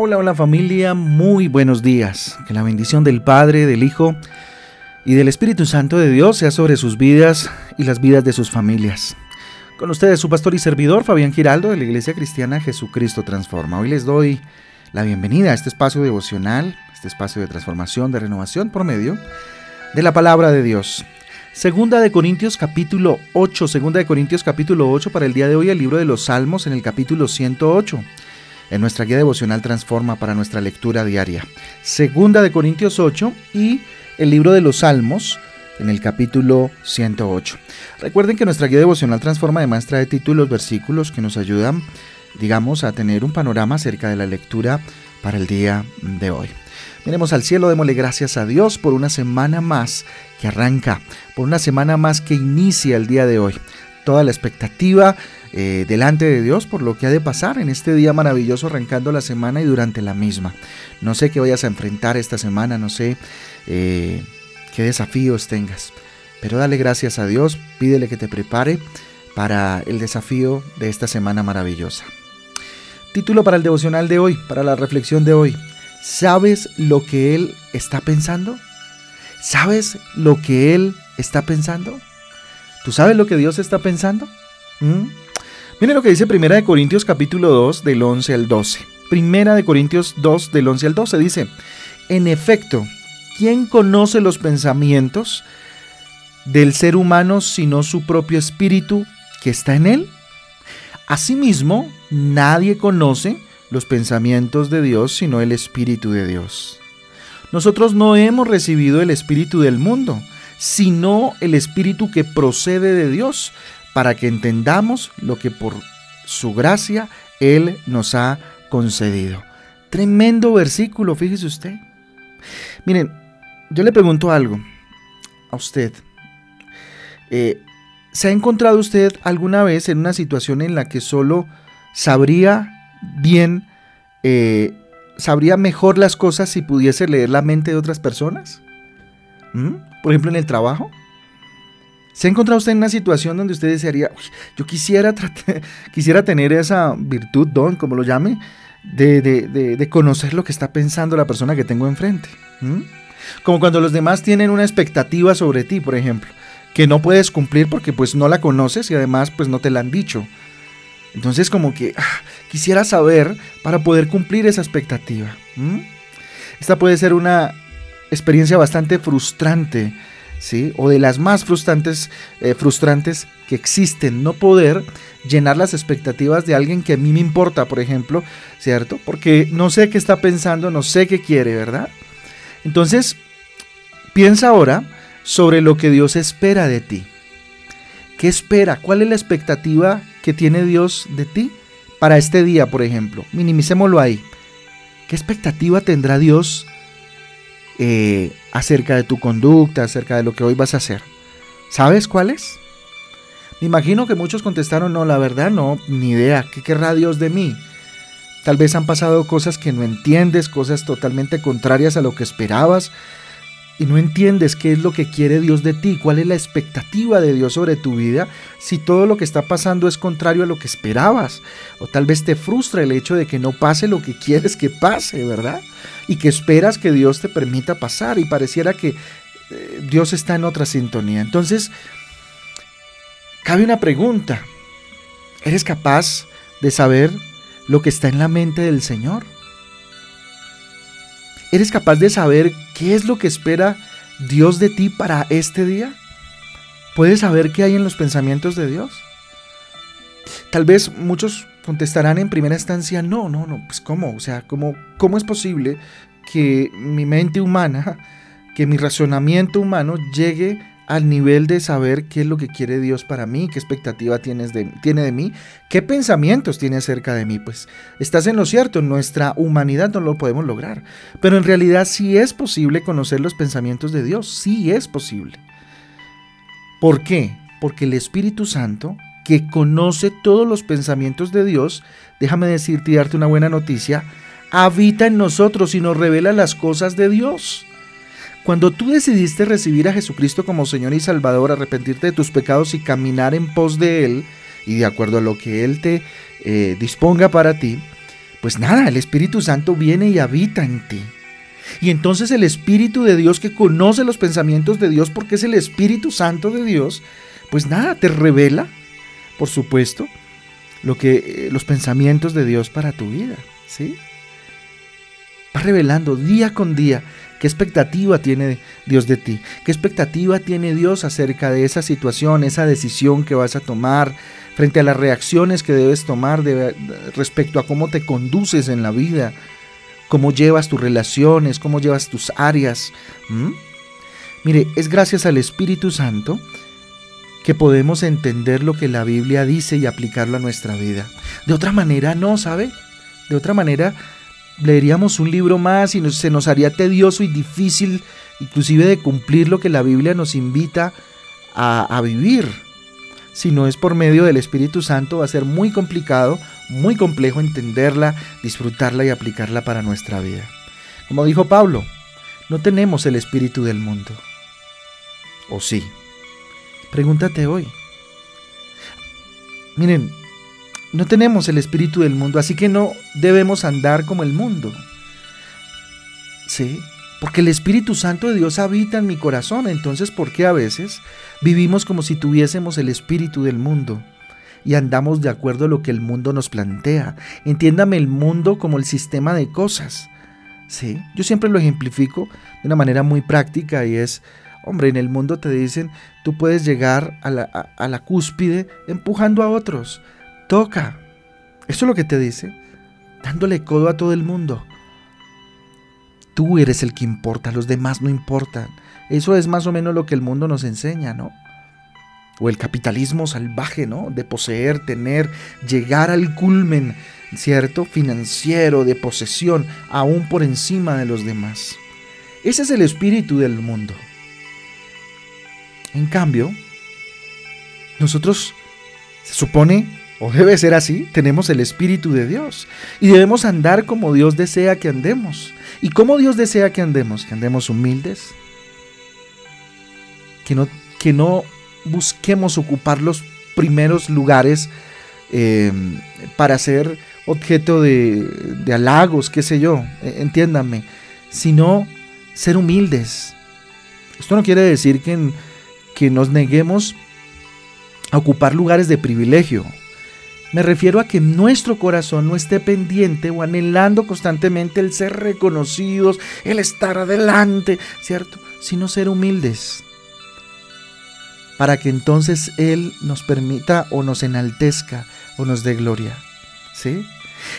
Hola, hola familia, muy buenos días. Que la bendición del Padre, del Hijo y del Espíritu Santo de Dios sea sobre sus vidas y las vidas de sus familias. Con ustedes su pastor y servidor Fabián Giraldo de la Iglesia Cristiana Jesucristo Transforma. Hoy les doy la bienvenida a este espacio devocional, este espacio de transformación, de renovación por medio de la palabra de Dios. Segunda de Corintios capítulo 8, Segunda de Corintios capítulo 8 para el día de hoy el libro de los Salmos en el capítulo 108 en nuestra guía devocional Transforma para nuestra lectura diaria. Segunda de Corintios 8 y el libro de los Salmos en el capítulo 108. Recuerden que nuestra guía devocional Transforma además trae títulos, versículos que nos ayudan, digamos, a tener un panorama acerca de la lectura para el día de hoy. Miremos al cielo, démosle gracias a Dios por una semana más que arranca, por una semana más que inicia el día de hoy. Toda la expectativa, eh, delante de Dios por lo que ha de pasar en este día maravilloso arrancando la semana y durante la misma. No sé qué vayas a enfrentar esta semana, no sé eh, qué desafíos tengas, pero dale gracias a Dios, pídele que te prepare para el desafío de esta semana maravillosa. Título para el devocional de hoy, para la reflexión de hoy. ¿Sabes lo que Él está pensando? ¿Sabes lo que Él está pensando? ¿Tú sabes lo que Dios está pensando? ¿Mm? Miren lo que dice Primera de Corintios capítulo 2 del 11 al 12. Primera de Corintios 2 del 11 al 12 dice, en efecto, ¿quién conoce los pensamientos del ser humano sino su propio espíritu que está en él? Asimismo, nadie conoce los pensamientos de Dios sino el Espíritu de Dios. Nosotros no hemos recibido el Espíritu del mundo, sino el Espíritu que procede de Dios, para que entendamos lo que por su gracia Él nos ha concedido. Tremendo versículo, fíjese usted. Miren, yo le pregunto algo a usted. Eh, ¿Se ha encontrado usted alguna vez en una situación en la que solo sabría bien, eh, sabría mejor las cosas si pudiese leer la mente de otras personas? ¿Mm? Por ejemplo, en el trabajo. ¿Se ha encontrado usted en una situación donde usted desearía, yo quisiera, quisiera tener esa virtud, don, como lo llame, de, conocer lo que está pensando la persona que tengo enfrente? Como cuando los demás tienen una expectativa sobre ti, por ejemplo, que no puedes cumplir porque pues no la conoces y además pues no te la han dicho. Entonces como que ah, quisiera saber para poder cumplir esa expectativa. Esta puede ser una experiencia bastante frustrante o de las más frustrantes, eh, frustrantes que existen, no poder llenar las expectativas de alguien que a mí me importa, por ejemplo, ¿cierto? Porque no sé qué está pensando, no sé qué quiere, ¿verdad? Entonces, piensa ahora sobre lo que Dios espera de ti. ¿Qué espera? ¿Cuál es la expectativa que tiene Dios de ti para este día, por ejemplo? Minimicémoslo ahí. ¿Qué expectativa tendrá Dios eh, acerca de tu conducta, acerca de lo que hoy vas a hacer. ¿Sabes cuál es? Me imagino que muchos contestaron, no, la verdad no, ni idea, ¿qué querrá Dios de mí? Tal vez han pasado cosas que no entiendes, cosas totalmente contrarias a lo que esperabas, y no entiendes qué es lo que quiere Dios de ti, cuál es la expectativa de Dios sobre tu vida, si todo lo que está pasando es contrario a lo que esperabas, o tal vez te frustra el hecho de que no pase lo que quieres que pase, ¿verdad? Y que esperas que Dios te permita pasar y pareciera que eh, Dios está en otra sintonía. Entonces, cabe una pregunta, ¿eres capaz de saber lo que está en la mente del Señor? ¿Eres capaz de saber qué es lo que espera Dios de ti para este día? ¿Puedes saber qué hay en los pensamientos de Dios? Tal vez muchos contestarán en primera instancia, no, no, no, pues cómo, o sea, cómo, cómo es posible que mi mente humana, que mi razonamiento humano llegue al nivel de saber qué es lo que quiere Dios para mí, qué expectativa tienes de, tiene de mí, qué pensamientos tiene acerca de mí. Pues estás en lo cierto, en nuestra humanidad no lo podemos lograr, pero en realidad sí es posible conocer los pensamientos de Dios, sí es posible. ¿Por qué? Porque el Espíritu Santo, que conoce todos los pensamientos de Dios, déjame decirte y darte una buena noticia, habita en nosotros y nos revela las cosas de Dios. Cuando tú decidiste recibir a Jesucristo como Señor y Salvador, arrepentirte de tus pecados y caminar en pos de Él, y de acuerdo a lo que Él te eh, disponga para ti, pues nada, el Espíritu Santo viene y habita en ti. Y entonces el Espíritu de Dios que conoce los pensamientos de Dios porque es el Espíritu Santo de Dios, pues nada, te revela, por supuesto, lo que eh, los pensamientos de Dios para tu vida, ¿sí? Va revelando día con día qué expectativa tiene Dios de ti, qué expectativa tiene Dios acerca de esa situación, esa decisión que vas a tomar, frente a las reacciones que debes tomar respecto a cómo te conduces en la vida, cómo llevas tus relaciones, cómo llevas tus áreas. Mire, es gracias al Espíritu Santo que podemos entender lo que la Biblia dice y aplicarlo a nuestra vida. De otra manera no, ¿sabe? De otra manera leeríamos un libro más y se nos haría tedioso y difícil inclusive de cumplir lo que la Biblia nos invita a, a vivir. Si no es por medio del Espíritu Santo va a ser muy complicado, muy complejo entenderla, disfrutarla y aplicarla para nuestra vida. Como dijo Pablo, no tenemos el espíritu del mundo. ¿O sí? Pregúntate hoy. Miren, no tenemos el espíritu del mundo, así que no debemos andar como el mundo. ¿Sí? Porque el Espíritu Santo de Dios habita en mi corazón, entonces ¿por qué a veces vivimos como si tuviésemos el espíritu del mundo? y andamos de acuerdo a lo que el mundo nos plantea. Entiéndame el mundo como el sistema de cosas. ¿Sí? Yo siempre lo ejemplifico de una manera muy práctica y es, hombre, en el mundo te dicen, tú puedes llegar a la, a la cúspide empujando a otros. Toca. Eso es lo que te dice. Dándole codo a todo el mundo. Tú eres el que importa, los demás no importan. Eso es más o menos lo que el mundo nos enseña, ¿no? o el capitalismo salvaje, ¿no? De poseer, tener, llegar al culmen, ¿cierto? Financiero, de posesión, aún por encima de los demás. Ese es el espíritu del mundo. En cambio, nosotros, se supone, o debe ser así, tenemos el espíritu de Dios y debemos andar como Dios desea que andemos. ¿Y cómo Dios desea que andemos? Que andemos humildes, que no, que no busquemos ocupar los primeros lugares eh, para ser objeto de, halagos, qué sé yo, e, entiéndanme, sino ser humildes. Esto no quiere decir que, que nos neguemos a ocupar lugares de privilegio. Me refiero a que nuestro corazón no esté pendiente o anhelando constantemente el ser reconocidos, el estar adelante, ¿cierto? Sino ser humildes para que entonces Él nos permita o nos enaltezca o nos dé gloria. ¿Sí?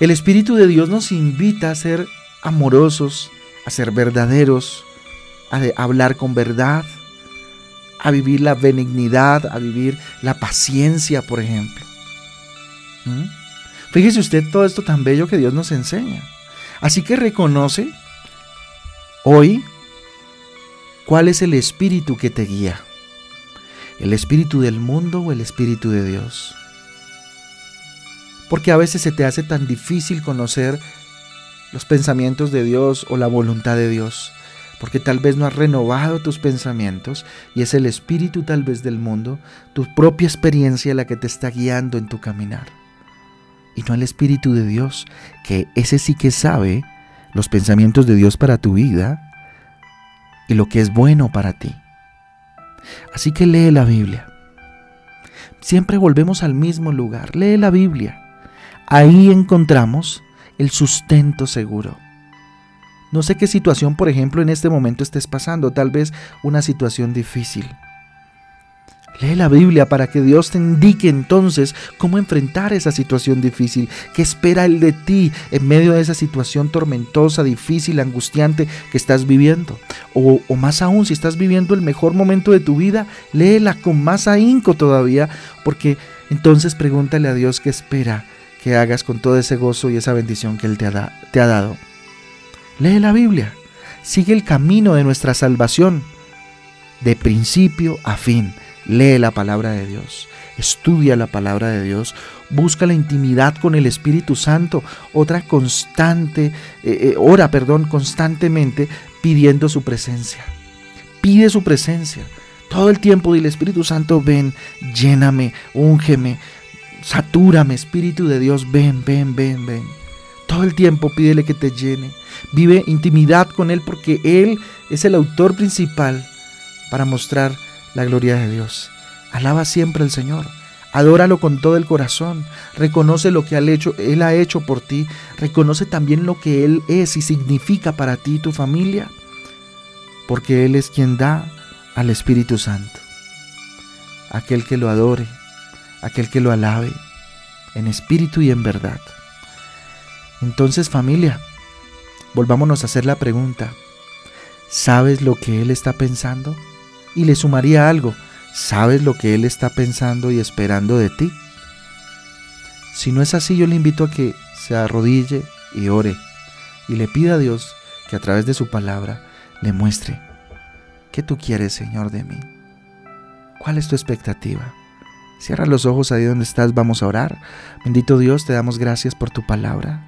El Espíritu de Dios nos invita a ser amorosos, a ser verdaderos, a hablar con verdad, a vivir la benignidad, a vivir la paciencia, por ejemplo. ¿Mm? Fíjese usted todo esto tan bello que Dios nos enseña. Así que reconoce hoy cuál es el espíritu que te guía el espíritu del mundo o el espíritu de Dios. Porque a veces se te hace tan difícil conocer los pensamientos de Dios o la voluntad de Dios, porque tal vez no has renovado tus pensamientos y es el espíritu tal vez del mundo, tu propia experiencia la que te está guiando en tu caminar. Y no el espíritu de Dios, que ese sí que sabe los pensamientos de Dios para tu vida y lo que es bueno para ti. Así que lee la Biblia. Siempre volvemos al mismo lugar. Lee la Biblia. Ahí encontramos el sustento seguro. No sé qué situación, por ejemplo, en este momento estés pasando, tal vez una situación difícil. Lee la Biblia para que Dios te indique entonces cómo enfrentar esa situación difícil. ¿Qué espera Él de ti en medio de esa situación tormentosa, difícil, angustiante que estás viviendo? O, o más aún, si estás viviendo el mejor momento de tu vida, léela con más ahínco todavía, porque entonces pregúntale a Dios qué espera que hagas con todo ese gozo y esa bendición que Él te ha, te ha dado. Lee la Biblia. Sigue el camino de nuestra salvación, de principio a fin Lee la palabra de Dios, estudia la palabra de Dios, busca la intimidad con el Espíritu Santo, otra constante, eh, eh, ora, perdón, constantemente pidiendo su presencia. Pide su presencia. Todo el tiempo dile, Espíritu Santo, ven, lléname, úngeme, satúrame, Espíritu de Dios, ven, ven, ven, ven. Todo el tiempo pídele que te llene. Vive intimidad con Él porque Él es el autor principal para mostrar la gloria de Dios. Alaba siempre al Señor. Adóralo con todo el corazón. Reconoce lo que Él ha hecho por ti. Reconoce también lo que Él es y significa para ti y tu familia. Porque Él es quien da al Espíritu Santo. Aquel que lo adore, aquel que lo alabe, en espíritu y en verdad. Entonces familia, volvámonos a hacer la pregunta. ¿Sabes lo que Él está pensando? Y le sumaría algo. ¿Sabes lo que Él está pensando y esperando de ti? Si no es así, yo le invito a que se arrodille y ore y le pida a Dios que a través de su palabra le muestre qué tú quieres, Señor, de mí. ¿Cuál es tu expectativa? Cierra los ojos ahí donde estás, vamos a orar. Bendito Dios, te damos gracias por tu palabra.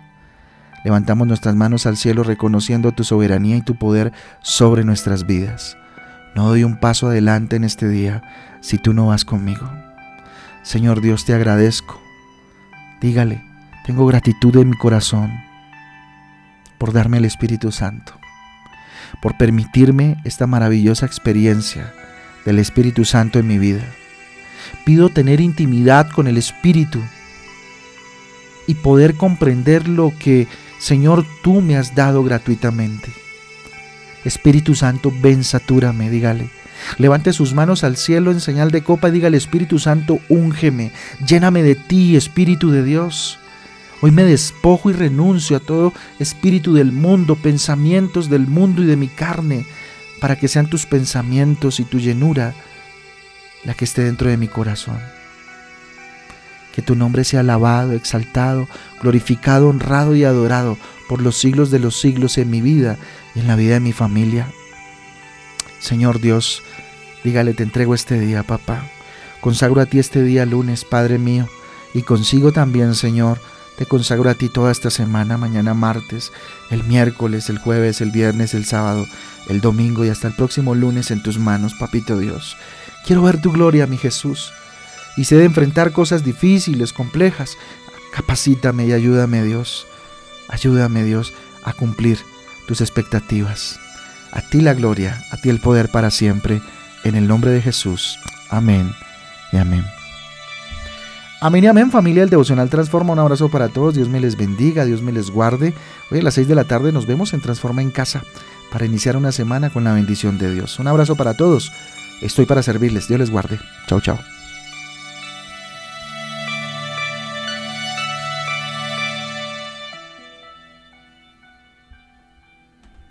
Levantamos nuestras manos al cielo reconociendo tu soberanía y tu poder sobre nuestras vidas. No doy un paso adelante en este día si tú no vas conmigo. Señor Dios, te agradezco. Dígale, tengo gratitud en mi corazón por darme el Espíritu Santo, por permitirme esta maravillosa experiencia del Espíritu Santo en mi vida. Pido tener intimidad con el Espíritu y poder comprender lo que Señor, tú me has dado gratuitamente. Espíritu Santo, ven, satúrame, dígale. Levante sus manos al cielo en señal de copa y dígale, Espíritu Santo, úngeme, lléname de ti, Espíritu de Dios. Hoy me despojo y renuncio a todo espíritu del mundo, pensamientos del mundo y de mi carne, para que sean tus pensamientos y tu llenura la que esté dentro de mi corazón. Que tu nombre sea alabado, exaltado, glorificado, honrado y adorado por los siglos de los siglos en mi vida y en la vida de mi familia. Señor Dios, dígale, te entrego este día, papá. Consagro a ti este día lunes, Padre mío, y consigo también, Señor, te consagro a ti toda esta semana, mañana martes, el miércoles, el jueves, el viernes, el sábado, el domingo y hasta el próximo lunes en tus manos, papito Dios. Quiero ver tu gloria, mi Jesús y sé de enfrentar cosas difíciles, complejas. Capacítame y ayúdame Dios. Ayúdame Dios a cumplir tus expectativas. A ti la gloria, a ti el poder para siempre. En el nombre de Jesús. Amén y amén. Amén y amén, familia del Devocional Transforma. Un abrazo para todos. Dios me les bendiga, Dios me les guarde. Hoy a las 6 de la tarde nos vemos en Transforma en Casa para iniciar una semana con la bendición de Dios. Un abrazo para todos. Estoy para servirles. Dios les guarde. Chao, chao.